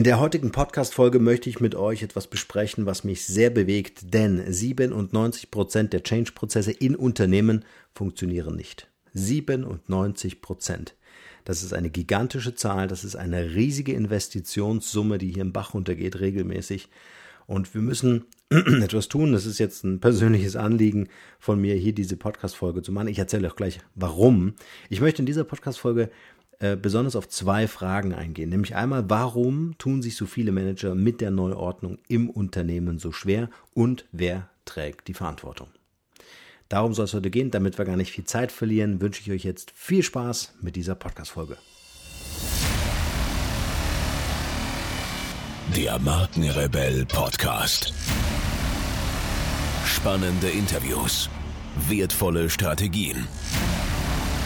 In der heutigen Podcast-Folge möchte ich mit euch etwas besprechen, was mich sehr bewegt, denn 97 Prozent der Change-Prozesse in Unternehmen funktionieren nicht. 97 Prozent. Das ist eine gigantische Zahl, das ist eine riesige Investitionssumme, die hier im Bach runtergeht regelmäßig. Und wir müssen etwas tun. Das ist jetzt ein persönliches Anliegen von mir, hier diese Podcast-Folge zu machen. Ich erzähle auch gleich, warum. Ich möchte in dieser Podcast-Folge äh, besonders auf zwei Fragen eingehen. Nämlich einmal, warum tun sich so viele Manager mit der Neuordnung im Unternehmen so schwer und wer trägt die Verantwortung? Darum soll es heute gehen. Damit wir gar nicht viel Zeit verlieren, wünsche ich euch jetzt viel Spaß mit dieser Podcast-Folge. Der Markenrebell Podcast. Spannende Interviews, wertvolle Strategien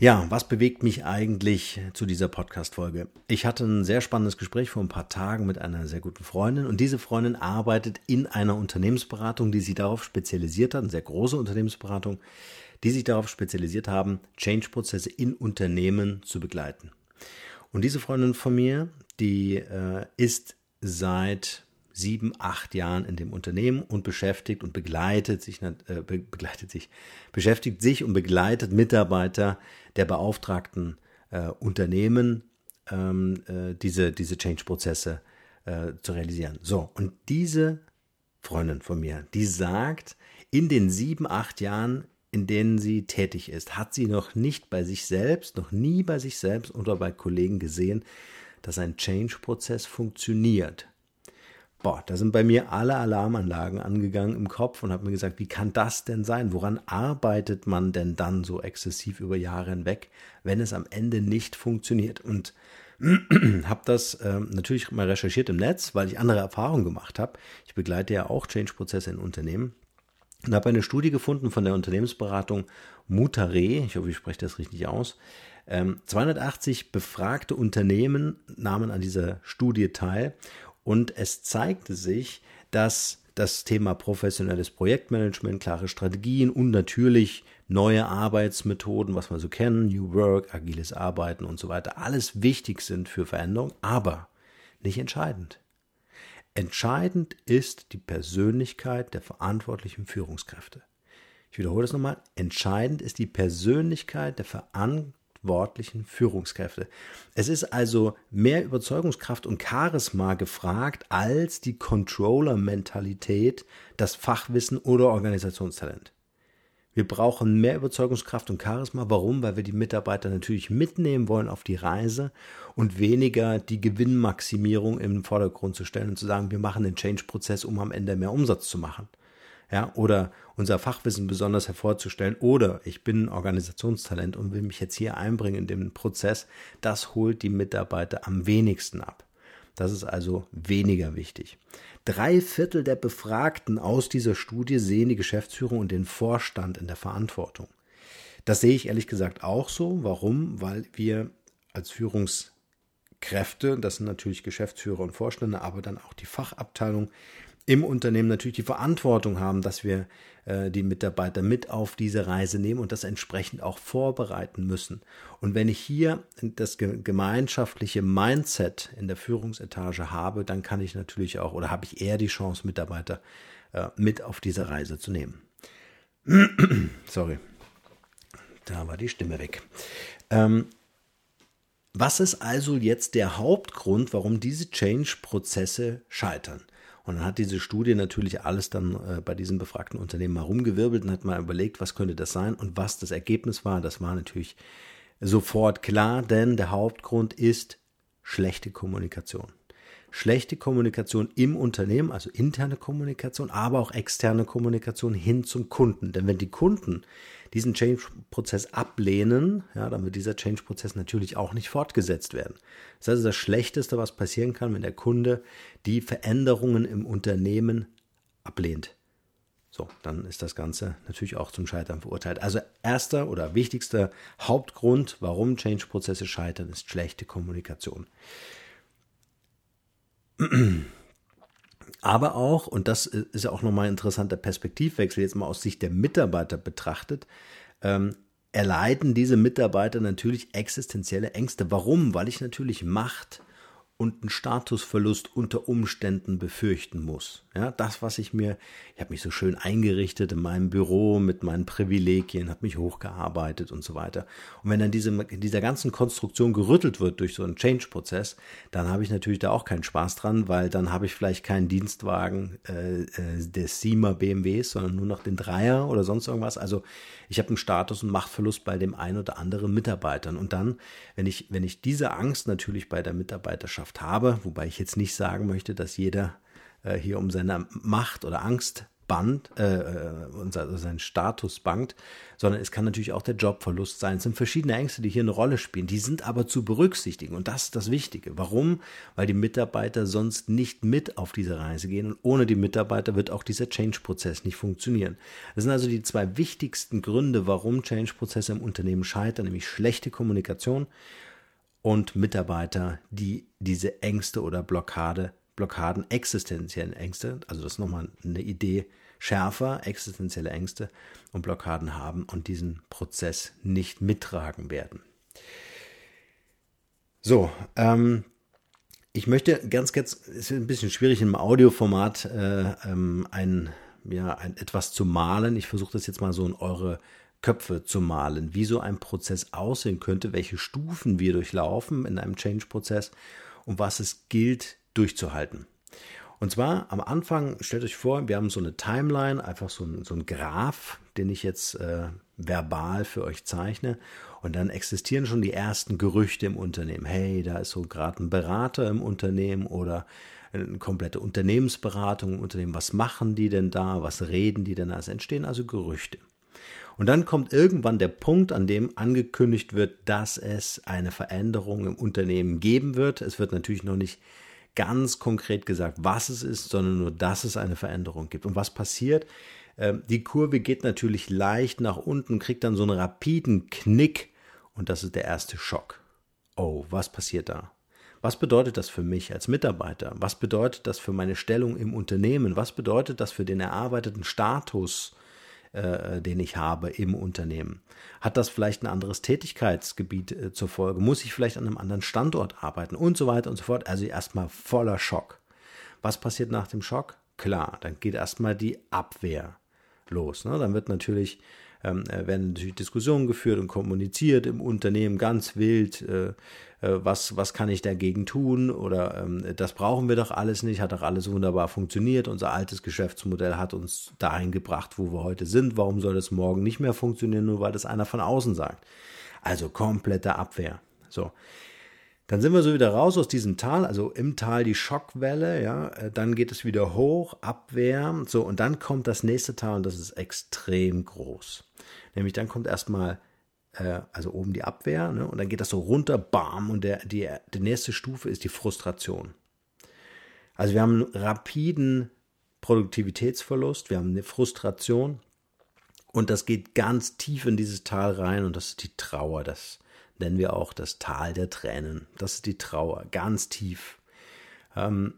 Ja, was bewegt mich eigentlich zu dieser Podcast-Folge? Ich hatte ein sehr spannendes Gespräch vor ein paar Tagen mit einer sehr guten Freundin und diese Freundin arbeitet in einer Unternehmensberatung, die sich darauf spezialisiert hat, eine sehr große Unternehmensberatung, die sich darauf spezialisiert haben, Change-Prozesse in Unternehmen zu begleiten. Und diese Freundin von mir, die äh, ist seit sieben, acht Jahren in dem Unternehmen und beschäftigt und begleitet sich, äh, begleitet sich, beschäftigt sich und begleitet Mitarbeiter der beauftragten äh, Unternehmen, ähm, äh, diese, diese Change-Prozesse äh, zu realisieren. So, und diese Freundin von mir, die sagt, in den sieben, acht Jahren, in denen sie tätig ist, hat sie noch nicht bei sich selbst, noch nie bei sich selbst oder bei Kollegen gesehen, dass ein Change-Prozess funktioniert. Boah, da sind bei mir alle Alarmanlagen angegangen im Kopf und habe mir gesagt, wie kann das denn sein? Woran arbeitet man denn dann so exzessiv über Jahre hinweg, wenn es am Ende nicht funktioniert? Und habe das äh, natürlich mal recherchiert im Netz, weil ich andere Erfahrungen gemacht habe. Ich begleite ja auch Change-Prozesse in Unternehmen und habe eine Studie gefunden von der Unternehmensberatung Mutare, ich hoffe, ich spreche das richtig aus. 280 ähm, befragte Unternehmen nahmen an dieser Studie teil und es zeigte sich, dass das Thema professionelles Projektmanagement, klare Strategien und natürlich neue Arbeitsmethoden, was wir so kennen, New Work, agiles Arbeiten und so weiter, alles wichtig sind für Veränderung, aber nicht entscheidend. Entscheidend ist die Persönlichkeit der verantwortlichen Führungskräfte. Ich wiederhole das nochmal. Entscheidend ist die Persönlichkeit der verantwortlichen verantwortlichen Führungskräfte. Es ist also mehr Überzeugungskraft und Charisma gefragt als die Controller-Mentalität, das Fachwissen oder Organisationstalent. Wir brauchen mehr Überzeugungskraft und Charisma. Warum? Weil wir die Mitarbeiter natürlich mitnehmen wollen auf die Reise und weniger die Gewinnmaximierung im Vordergrund zu stellen und zu sagen, wir machen den Change-Prozess, um am Ende mehr Umsatz zu machen ja, oder unser Fachwissen besonders hervorzustellen, oder ich bin ein Organisationstalent und will mich jetzt hier einbringen in den Prozess, das holt die Mitarbeiter am wenigsten ab. Das ist also weniger wichtig. Drei Viertel der Befragten aus dieser Studie sehen die Geschäftsführung und den Vorstand in der Verantwortung. Das sehe ich ehrlich gesagt auch so. Warum? Weil wir als Führungskräfte, das sind natürlich Geschäftsführer und Vorstände, aber dann auch die Fachabteilung, im Unternehmen natürlich die Verantwortung haben, dass wir äh, die Mitarbeiter mit auf diese Reise nehmen und das entsprechend auch vorbereiten müssen. Und wenn ich hier das gemeinschaftliche Mindset in der Führungsetage habe, dann kann ich natürlich auch oder habe ich eher die Chance, Mitarbeiter äh, mit auf diese Reise zu nehmen. Sorry, da war die Stimme weg. Ähm, was ist also jetzt der Hauptgrund, warum diese Change-Prozesse scheitern? Und dann hat diese Studie natürlich alles dann äh, bei diesen befragten Unternehmen mal rumgewirbelt und hat mal überlegt, was könnte das sein und was das Ergebnis war. Das war natürlich sofort klar, denn der Hauptgrund ist schlechte Kommunikation. Schlechte Kommunikation im Unternehmen, also interne Kommunikation, aber auch externe Kommunikation hin zum Kunden. Denn wenn die Kunden diesen Change-Prozess ablehnen, ja, dann wird dieser Change-Prozess natürlich auch nicht fortgesetzt werden. Das ist also das Schlechteste, was passieren kann, wenn der Kunde die Veränderungen im Unternehmen ablehnt. so, dann ist das Ganze natürlich auch zum Scheitern verurteilt. Also erster oder wichtigster Hauptgrund, warum Change-Prozesse scheitern, ist schlechte Kommunikation. Aber auch, und das ist ja auch nochmal ein interessanter Perspektivwechsel, jetzt mal aus Sicht der Mitarbeiter betrachtet, ähm, erleiden diese Mitarbeiter natürlich existenzielle Ängste. Warum? Weil ich natürlich Macht und einen Statusverlust unter Umständen befürchten muss. Ja, das, was ich mir, ich habe mich so schön eingerichtet in meinem Büro mit meinen Privilegien, habe mich hochgearbeitet und so weiter. Und wenn dann diese, in dieser ganzen Konstruktion gerüttelt wird durch so einen Change-Prozess, dann habe ich natürlich da auch keinen Spaß dran, weil dann habe ich vielleicht keinen Dienstwagen äh, äh des Siemer BMWs, sondern nur noch den Dreier oder sonst irgendwas. Also ich habe einen Status- und Machtverlust bei dem einen oder anderen Mitarbeitern. Und dann, wenn ich, wenn ich diese Angst natürlich bei der Mitarbeiterschaft habe, wobei ich jetzt nicht sagen möchte, dass jeder äh, hier um seine Macht oder Angst band, äh, äh unser, sein Status bangt, sondern es kann natürlich auch der Jobverlust sein. Es sind verschiedene Ängste, die hier eine Rolle spielen. Die sind aber zu berücksichtigen und das ist das Wichtige. Warum? Weil die Mitarbeiter sonst nicht mit auf diese Reise gehen und ohne die Mitarbeiter wird auch dieser Change-Prozess nicht funktionieren. Das sind also die zwei wichtigsten Gründe, warum Change-Prozesse im Unternehmen scheitern, nämlich schlechte Kommunikation und Mitarbeiter, die diese Ängste oder Blockade Blockaden, existenzielle Ängste, also das ist nochmal eine Idee schärfer, existenzielle Ängste und Blockaden haben und diesen Prozess nicht mittragen werden. So, ähm, ich möchte ganz kurz, es ist ein bisschen schwierig im Audioformat äh, ähm, ein, ja, ein, etwas zu malen. Ich versuche das jetzt mal so in eure Köpfe zu malen, wie so ein Prozess aussehen könnte, welche Stufen wir durchlaufen in einem Change-Prozess und was es gilt durchzuhalten. Und zwar am Anfang, stellt euch vor, wir haben so eine Timeline, einfach so ein, so ein Graph, den ich jetzt äh, verbal für euch zeichne. Und dann existieren schon die ersten Gerüchte im Unternehmen. Hey, da ist so gerade ein Berater im Unternehmen oder eine komplette Unternehmensberatung im Unternehmen. Was machen die denn da? Was reden die denn da? Es entstehen also Gerüchte. Und dann kommt irgendwann der Punkt, an dem angekündigt wird, dass es eine Veränderung im Unternehmen geben wird. Es wird natürlich noch nicht ganz konkret gesagt, was es ist, sondern nur, dass es eine Veränderung gibt. Und was passiert? Ähm, die Kurve geht natürlich leicht nach unten, kriegt dann so einen rapiden Knick und das ist der erste Schock. Oh, was passiert da? Was bedeutet das für mich als Mitarbeiter? Was bedeutet das für meine Stellung im Unternehmen? Was bedeutet das für den erarbeiteten Status äh, den ich habe im Unternehmen? Hat das vielleicht ein anderes Tätigkeitsgebiet äh, zur Folge? Muss ich vielleicht an einem anderen Standort arbeiten und so weiter und so fort? Also erstmal voller Schock. Was passiert nach dem Schock? Klar, dann geht erstmal die Abwehr los. Ne? Dann wird natürlich ähm, äh, werden natürlich Diskussionen geführt und kommuniziert im Unternehmen ganz wild, äh, äh, was, was kann ich dagegen tun oder ähm, das brauchen wir doch alles nicht, hat doch alles wunderbar funktioniert, unser altes Geschäftsmodell hat uns dahin gebracht, wo wir heute sind, warum soll das morgen nicht mehr funktionieren, nur weil das einer von außen sagt. Also komplette Abwehr. So. Dann sind wir so wieder raus aus diesem Tal, also im Tal die Schockwelle, ja, äh, dann geht es wieder hoch, Abwehr, so, und dann kommt das nächste Tal und das ist extrem groß. Nämlich dann kommt erstmal, äh, also oben die Abwehr, ne, und dann geht das so runter, bam, und der, die, die nächste Stufe ist die Frustration. Also wir haben einen rapiden Produktivitätsverlust, wir haben eine Frustration und das geht ganz tief in dieses Tal rein und das ist die Trauer, das nennen wir auch das Tal der Tränen. Das ist die Trauer, ganz tief. Ähm,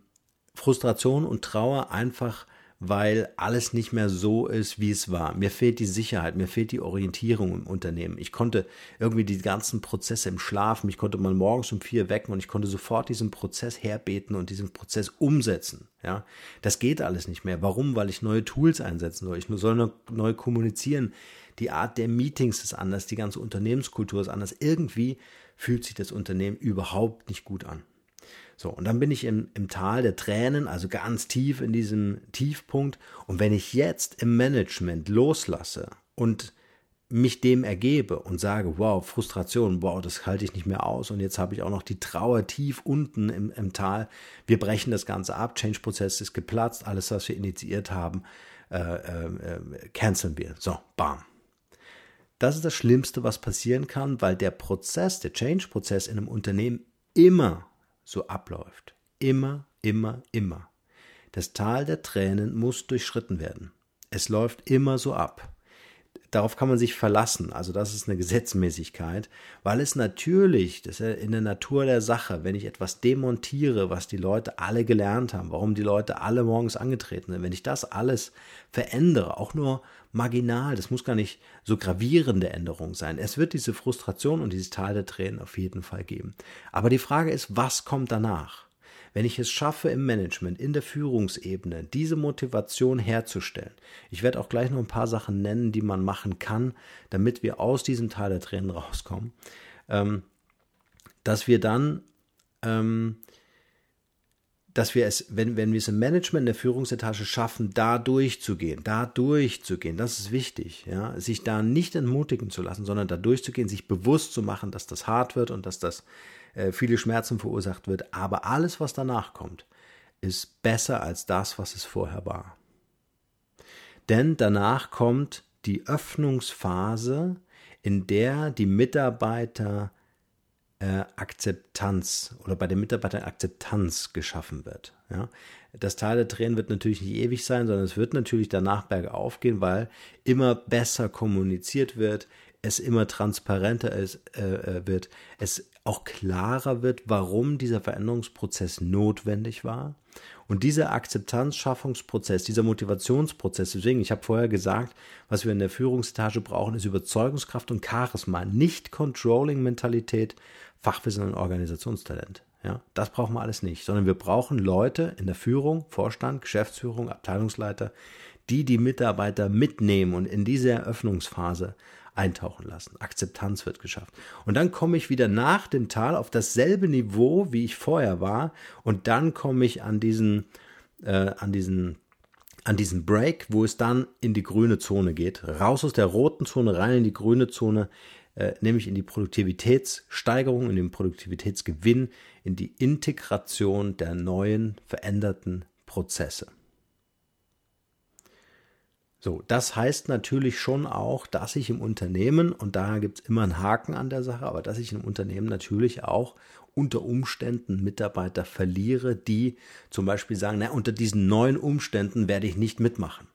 Frustration und Trauer einfach, weil alles nicht mehr so ist, wie es war. Mir fehlt die Sicherheit, mir fehlt die Orientierung im Unternehmen. Ich konnte irgendwie die ganzen Prozesse im Schlaf, mich konnte man morgens um vier wecken und ich konnte sofort diesen Prozess herbeten und diesen Prozess umsetzen. Ja, das geht alles nicht mehr. Warum? Weil ich neue Tools einsetzen soll. Ich soll neu kommunizieren die Art der Meetings ist anders, die ganze Unternehmenskultur ist anders. Irgendwie fühlt sich das Unternehmen überhaupt nicht gut an. So, und dann bin ich im, im Tal der Tränen, also ganz tief in diesem Tiefpunkt. Und wenn ich jetzt im Management loslasse und mich dem ergebe und sage, wow, Frustration, wow, das halte ich nicht mehr aus und jetzt habe ich auch noch die Trauer tief unten im, im Tal. Wir brechen das Ganze ab, Change-Prozess ist geplatzt, alles, was wir initiiert haben, äh, äh, äh, canceln wir. So, bam. Das ist das Schlimmste, was passieren kann, weil der Prozess, der Change-Prozess in einem Unternehmen immer so abläuft. Immer, immer, immer. Das Tal der Tränen muss durchschritten werden. Es läuft immer so ab. Darauf kann man sich verlassen. Also das ist eine Gesetzmäßigkeit, weil es natürlich, das ist ja in der Natur der Sache, wenn ich etwas demontiere, was die Leute alle gelernt haben, warum die Leute alle morgens angetreten sind, wenn ich das alles verändere, auch nur marginal, das muss gar nicht so gravierende Änderung sein. Es wird diese Frustration und dieses Tal der Tränen auf jeden Fall geben. Aber die Frage ist, was kommt danach? Wenn ich es schaffe im Management, in der Führungsebene, diese Motivation herzustellen. Ich werde auch gleich noch ein paar Sachen nennen, die man machen kann, damit wir aus diesem Teil der Tränen rauskommen, ähm, dass wir dann ähm, dass wir es, wenn, wenn wir es im Management in der Führungsetage schaffen, da durchzugehen, da durchzugehen, das ist wichtig, ja, sich da nicht entmutigen zu lassen, sondern da durchzugehen, sich bewusst zu machen, dass das hart wird und dass das äh, viele Schmerzen verursacht wird. Aber alles, was danach kommt, ist besser als das, was es vorher war. Denn danach kommt die Öffnungsphase, in der die Mitarbeiter äh, Akzeptanz oder bei den Mitarbeitern Akzeptanz geschaffen wird. Ja? Das Teil der Tränen wird natürlich nicht ewig sein, sondern es wird natürlich danach bergauf gehen, weil immer besser kommuniziert wird, es immer transparenter ist, äh, äh, wird, es auch klarer wird, warum dieser Veränderungsprozess notwendig war. Und dieser Akzeptanzschaffungsprozess, dieser Motivationsprozess, deswegen, ich habe vorher gesagt, was wir in der Führungsetage brauchen, ist Überzeugungskraft und Charisma, nicht Controlling-Mentalität, Fachwissen und Organisationstalent. Ja, das brauchen wir alles nicht, sondern wir brauchen Leute in der Führung, Vorstand, Geschäftsführung, Abteilungsleiter, die die Mitarbeiter mitnehmen und in diese Eröffnungsphase eintauchen lassen. Akzeptanz wird geschafft. Und dann komme ich wieder nach dem Tal auf dasselbe Niveau, wie ich vorher war. Und dann komme ich an diesen, äh, an diesen an diesen Break, wo es dann in die grüne Zone geht. Raus aus der roten Zone, rein in die grüne Zone, äh, nämlich in die Produktivitätssteigerung, in den Produktivitätsgewinn, in die Integration der neuen, veränderten Prozesse. So, das heißt natürlich schon auch, dass ich im Unternehmen, und da gibt es immer einen Haken an der Sache, aber dass ich im Unternehmen natürlich auch unter Umständen Mitarbeiter verliere, die zum Beispiel sagen, na, unter diesen neuen Umständen werde ich nicht mitmachen.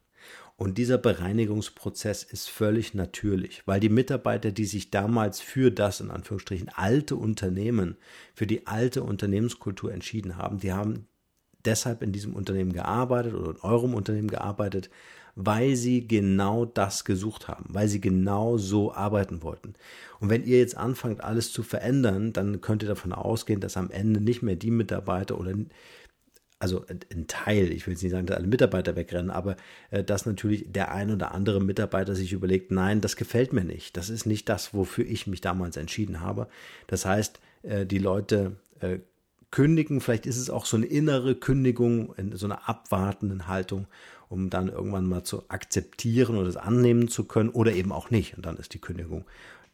Und dieser Bereinigungsprozess ist völlig natürlich, weil die Mitarbeiter, die sich damals für das in Anführungsstrichen alte Unternehmen, für die alte Unternehmenskultur entschieden haben, die haben deshalb in diesem Unternehmen gearbeitet oder in eurem Unternehmen gearbeitet, weil sie genau das gesucht haben, weil sie genau so arbeiten wollten. Und wenn ihr jetzt anfangt, alles zu verändern, dann könnt ihr davon ausgehen, dass am Ende nicht mehr die Mitarbeiter oder also ein Teil, ich will jetzt nicht sagen, dass alle Mitarbeiter wegrennen, aber äh, dass natürlich der ein oder andere Mitarbeiter sich überlegt, nein, das gefällt mir nicht. Das ist nicht das, wofür ich mich damals entschieden habe. Das heißt, äh, die Leute äh, kündigen, vielleicht ist es auch so eine innere Kündigung, so eine abwartende Haltung um dann irgendwann mal zu akzeptieren oder es annehmen zu können oder eben auch nicht. Und dann ist die Kündigung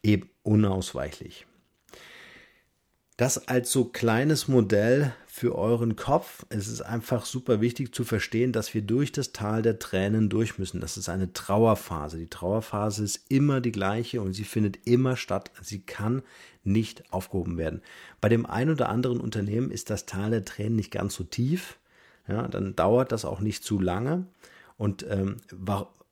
eben unausweichlich. Das als so kleines Modell für euren Kopf. Es ist einfach super wichtig zu verstehen, dass wir durch das Tal der Tränen durch müssen. Das ist eine Trauerphase. Die Trauerphase ist immer die gleiche und sie findet immer statt. Sie kann nicht aufgehoben werden. Bei dem einen oder anderen Unternehmen ist das Tal der Tränen nicht ganz so tief ja, dann dauert das auch nicht zu lange. Und ähm,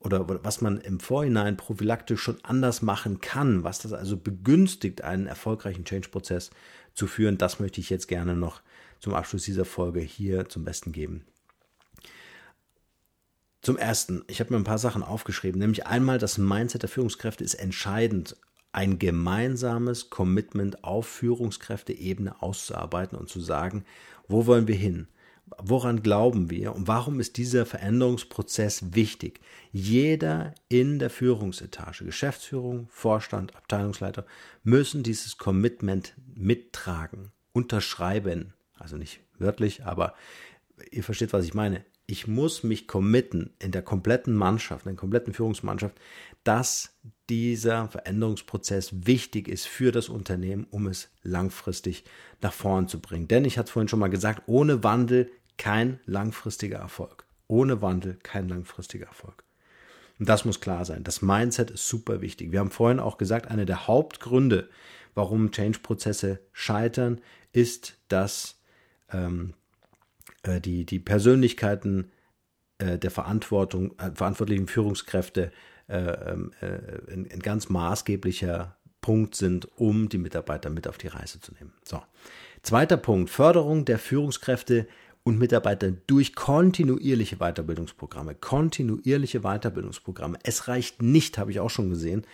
oder was man im Vorhinein prophylaktisch schon anders machen kann, was das also begünstigt, einen erfolgreichen Change-Prozess zu führen, das möchte ich jetzt gerne noch zum Abschluss dieser Folge hier zum Besten geben. Zum Ersten, ich habe mir ein paar Sachen aufgeschrieben, nämlich einmal das Mindset der Führungskräfte ist entscheidend, ein gemeinsames Commitment auf Führungskräfteebene auszuarbeiten und zu sagen, wo wollen wir hin? Woran glauben wir und warum ist dieser Veränderungsprozess wichtig? Jeder in der Führungsetage, Geschäftsführung, Vorstand, Abteilungsleiter, müssen dieses Commitment mittragen, unterschreiben. Also nicht wörtlich, aber ihr versteht, was ich meine. Ich muss mich committen in der kompletten Mannschaft, in der kompletten Führungsmannschaft, dass dieser Veränderungsprozess wichtig ist für das Unternehmen, um es langfristig nach vorn zu bringen. Denn ich hatte es vorhin schon mal gesagt, ohne Wandel kein langfristiger Erfolg. Ohne Wandel kein langfristiger Erfolg. Und das muss klar sein. Das Mindset ist super wichtig. Wir haben vorhin auch gesagt, einer der Hauptgründe, warum Change-Prozesse scheitern, ist, dass ähm, äh, die, die Persönlichkeiten äh, der Verantwortung, äh, verantwortlichen Führungskräfte äh, ähm, äh, ein, ein ganz maßgeblicher Punkt sind, um die Mitarbeiter mit auf die Reise zu nehmen. So. Zweiter Punkt, Förderung der Führungskräfte und Mitarbeiter durch kontinuierliche Weiterbildungsprogramme. Kontinuierliche Weiterbildungsprogramme. Es reicht nicht, habe ich auch schon gesehen,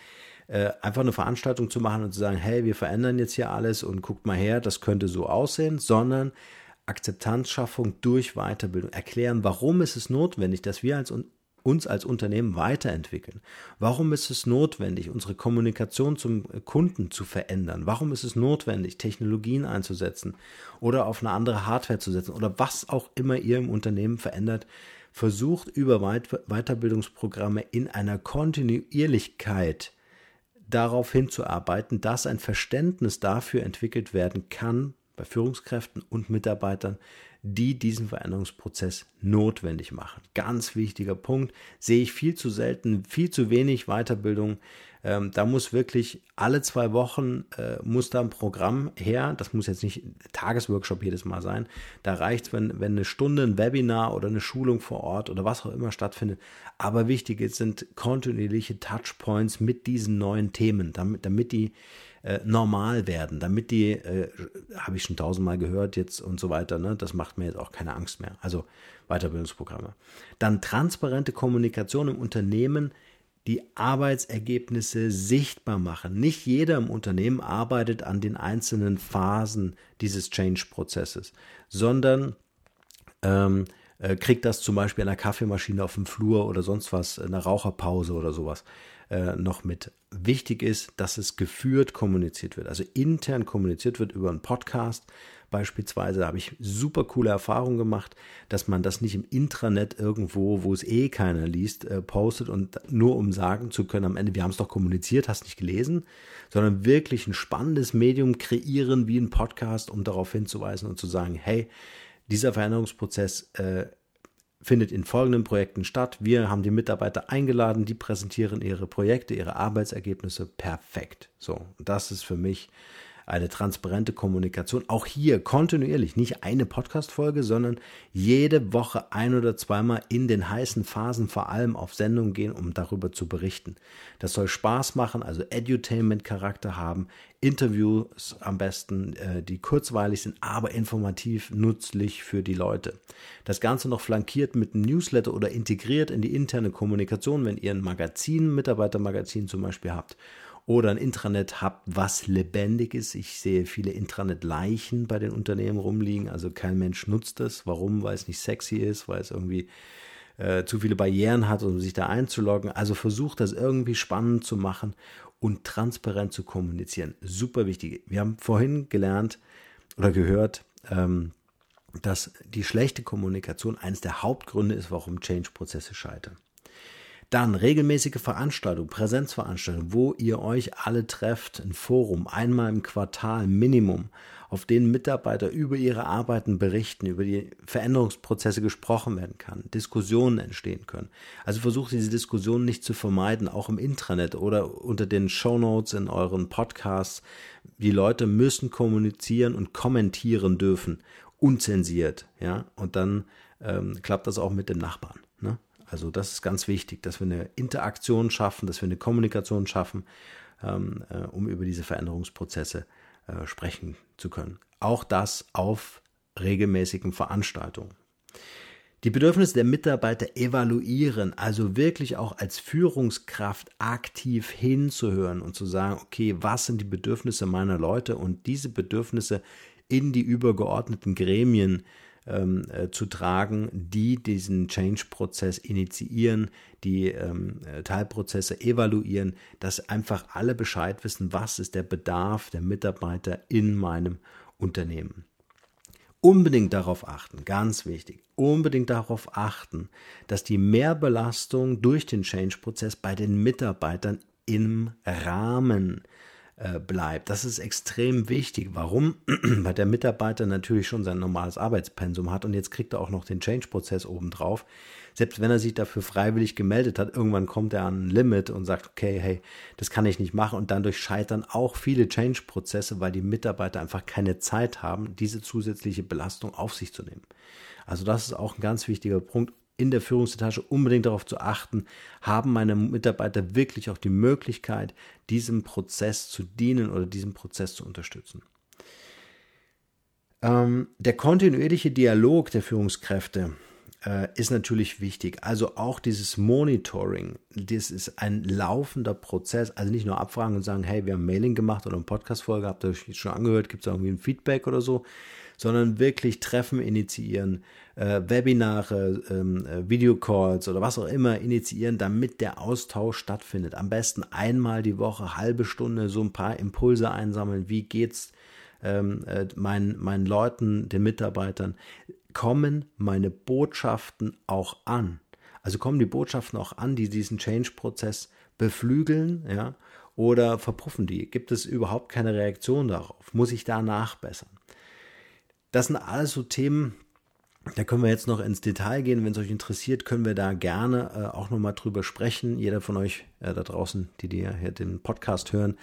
äh, einfach eine Veranstaltung zu machen und zu sagen, hey, wir verändern jetzt hier alles und guckt mal her, das könnte so aussehen, sondern Akzeptanzschaffung durch Weiterbildung. Erklären, warum ist es notwendig, dass wir als uns als Unternehmen weiterentwickeln? Warum ist es notwendig, unsere Kommunikation zum Kunden zu verändern? Warum ist es notwendig, Technologien einzusetzen oder auf eine andere Hardware zu setzen oder was auch immer ihr im Unternehmen verändert? Versucht über Weiterbildungsprogramme in einer Kontinuierlichkeit darauf hinzuarbeiten, dass ein Verständnis dafür entwickelt werden kann bei Führungskräften und Mitarbeitern, die diesen Veränderungsprozess notwendig machen. Ganz wichtiger Punkt, sehe ich viel zu selten, viel zu wenig Weiterbildung. Ähm, da muss wirklich alle zwei Wochen äh, muss da ein Programm her. Das muss jetzt nicht Tagesworkshop jedes Mal sein. Da reicht es, wenn, wenn eine Stunde ein Webinar oder eine Schulung vor Ort oder was auch immer stattfindet. Aber wichtig sind kontinuierliche Touchpoints mit diesen neuen Themen, damit, damit die äh, normal werden, damit die, äh, habe ich schon tausendmal gehört jetzt und so weiter, ne? das macht mir jetzt auch keine Angst mehr. Also Weiterbildungsprogramme. Dann transparente Kommunikation im Unternehmen, die Arbeitsergebnisse sichtbar machen. Nicht jeder im Unternehmen arbeitet an den einzelnen Phasen dieses Change-Prozesses, sondern ähm, äh, kriegt das zum Beispiel an der Kaffeemaschine auf dem Flur oder sonst was, in der Raucherpause oder sowas äh, noch mit. Wichtig ist, dass es geführt kommuniziert wird, also intern kommuniziert wird über einen Podcast. Beispielsweise da habe ich super coole Erfahrungen gemacht, dass man das nicht im Intranet irgendwo, wo es eh keiner liest, äh, postet und nur um sagen zu können, am Ende, wir haben es doch kommuniziert, hast nicht gelesen, sondern wirklich ein spannendes Medium kreieren wie ein Podcast, um darauf hinzuweisen und zu sagen, hey, dieser Veränderungsprozess äh, findet in folgenden Projekten statt. Wir haben die Mitarbeiter eingeladen, die präsentieren ihre Projekte, ihre Arbeitsergebnisse perfekt. So, das ist für mich eine transparente Kommunikation. Auch hier kontinuierlich, nicht eine Podcast-Folge, sondern jede Woche ein oder zweimal in den heißen Phasen vor allem auf Sendung gehen, um darüber zu berichten. Das soll Spaß machen, also Edutainment-Charakter haben, Interviews am besten, äh, die kurzweilig sind, aber informativ nützlich für die Leute. Das Ganze noch flankiert mit einem Newsletter oder integriert in die interne Kommunikation, wenn ihr ein Magazin, Mitarbeitermagazin zum Beispiel habt oder ein Intranet habt, was lebendig ist. Ich sehe viele Intranet-Leichen bei den Unternehmen rumliegen. Also kein Mensch nutzt das. Warum? Weil es nicht sexy ist, weil es irgendwie äh, zu viele Barrieren hat, um sich da einzuloggen. Also versucht das irgendwie spannend zu machen und transparent zu kommunizieren. Super wichtig. Wir haben vorhin gelernt oder gehört, ähm, dass die schlechte Kommunikation eines der Hauptgründe ist, warum Change-Prozesse scheitern. Dann regelmäßige Veranstaltungen, Präsenzveranstaltungen, wo ihr euch alle trefft, ein Forum, einmal im Quartal Minimum, auf denen Mitarbeiter über ihre Arbeiten berichten, über die Veränderungsprozesse gesprochen werden kann, Diskussionen entstehen können. Also versucht diese Diskussionen nicht zu vermeiden, auch im Intranet oder unter den Shownotes in euren Podcasts. Die Leute müssen kommunizieren und kommentieren dürfen, unzensiert, ja, und dann ähm, klappt das auch mit dem Nachbarn. Ne? Also das ist ganz wichtig, dass wir eine Interaktion schaffen, dass wir eine Kommunikation schaffen, ähm, äh, um über diese Veränderungsprozesse äh, sprechen zu können. Auch das auf regelmäßigen Veranstaltungen. Die Bedürfnisse der Mitarbeiter evaluieren, also wirklich auch als Führungskraft aktiv hinzuhören und zu sagen, okay, was sind die Bedürfnisse meiner Leute und diese Bedürfnisse in die übergeordneten Gremien ähm, äh, zu tragen, die diesen Change-Prozess initiieren, die ähm, äh, Teilprozesse evaluieren, dass einfach alle Bescheid wissen, was ist der Bedarf der Mitarbeiter in meinem Unternehmen. Unbedingt darauf achten, ganz wichtig, unbedingt darauf achten, dass die Mehrbelastung durch den Change-Prozess bei den Mitarbeitern im Rahmen äh, bleibt. Das ist extrem wichtig. Warum? Weil der Mitarbeiter natürlich schon sein normales Arbeitspensum hat und jetzt kriegt er auch noch den Change-Prozess obendrauf. Selbst wenn er sich dafür freiwillig gemeldet hat, irgendwann kommt er an ein Limit und sagt, okay, hey, das kann ich nicht machen und dadurch scheitern auch viele Change-Prozesse, weil die Mitarbeiter einfach keine Zeit haben, diese zusätzliche Belastung auf sich zu nehmen. Also das ist auch ein ganz wichtiger Punkt. In der Führungsetage unbedingt darauf zu achten, haben meine Mitarbeiter wirklich auch die Möglichkeit, diesem Prozess zu dienen oder diesem Prozess zu unterstützen. Ähm, der kontinuierliche Dialog der Führungskräfte äh, ist natürlich wichtig. Also auch dieses Monitoring, das ist ein laufender Prozess. Also nicht nur abfragen und sagen, hey, wir haben Mailing gemacht oder eine Podcast-Folge, habt ihr euch schon angehört, gibt es irgendwie ein Feedback oder so, sondern wirklich Treffen initiieren, äh, Webinare, ähm, äh, Videocalls oder was auch immer initiieren, damit der Austausch stattfindet. Am besten einmal die Woche, halbe Stunde, so ein paar Impulse einsammeln. Wie geht's ähm, äh, meinen, meinen Leuten, den Mitarbeitern? kommen meine Botschaften auch an? Also kommen die Botschaften auch an, die diesen Change-Prozess beflügeln, ja, oder verpuffen die? Gibt es überhaupt keine Reaktion darauf? Muss ich da nachbessern? Das sind alles so Themen, da können wir jetzt noch ins Detail gehen. Wenn es euch interessiert, können wir da gerne äh, auch nochmal drüber sprechen. Jeder von euch äh, da draußen, die, die hier den Podcast hören,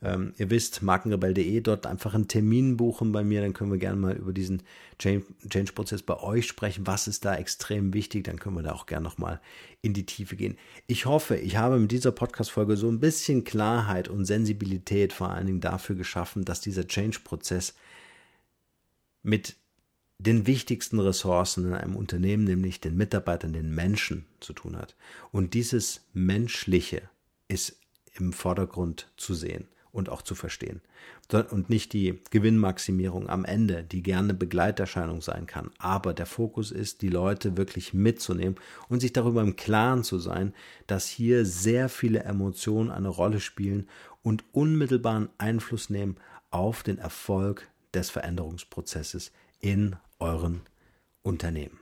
ähm, ihr wisst, markenrebell.de, dort einfach einen Termin buchen bei mir, dann können wir gerne mal über diesen Change-Prozess bei euch sprechen. Was ist da extrem wichtig? Dann können wir da auch gerne nochmal in die Tiefe gehen. Ich hoffe, ich habe mit dieser Podcast-Folge so ein bisschen Klarheit und Sensibilität vor allen Dingen dafür geschaffen, dass dieser Change-Prozess mit den wichtigsten Ressourcen in einem Unternehmen, nämlich den Mitarbeitern, den Menschen zu tun hat. Und dieses Menschliche ist im Vordergrund zu sehen und auch zu verstehen. Und nicht die Gewinnmaximierung am Ende, die gerne Begleiterscheinung sein kann. Aber der Fokus ist, die Leute wirklich mitzunehmen und sich darüber im Klaren zu sein, dass hier sehr viele Emotionen eine Rolle spielen und unmittelbaren Einfluss nehmen auf den Erfolg des Veränderungsprozesses in euren Unternehmen.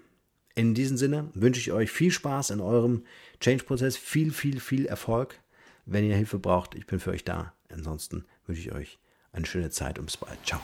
In diesem Sinne wünsche ich euch viel Spaß in eurem Change-Prozess, viel, viel, viel Erfolg. Wenn ihr Hilfe braucht, ich bin für euch da. Ansonsten wünsche ich euch eine schöne Zeit und bis bald. Ciao.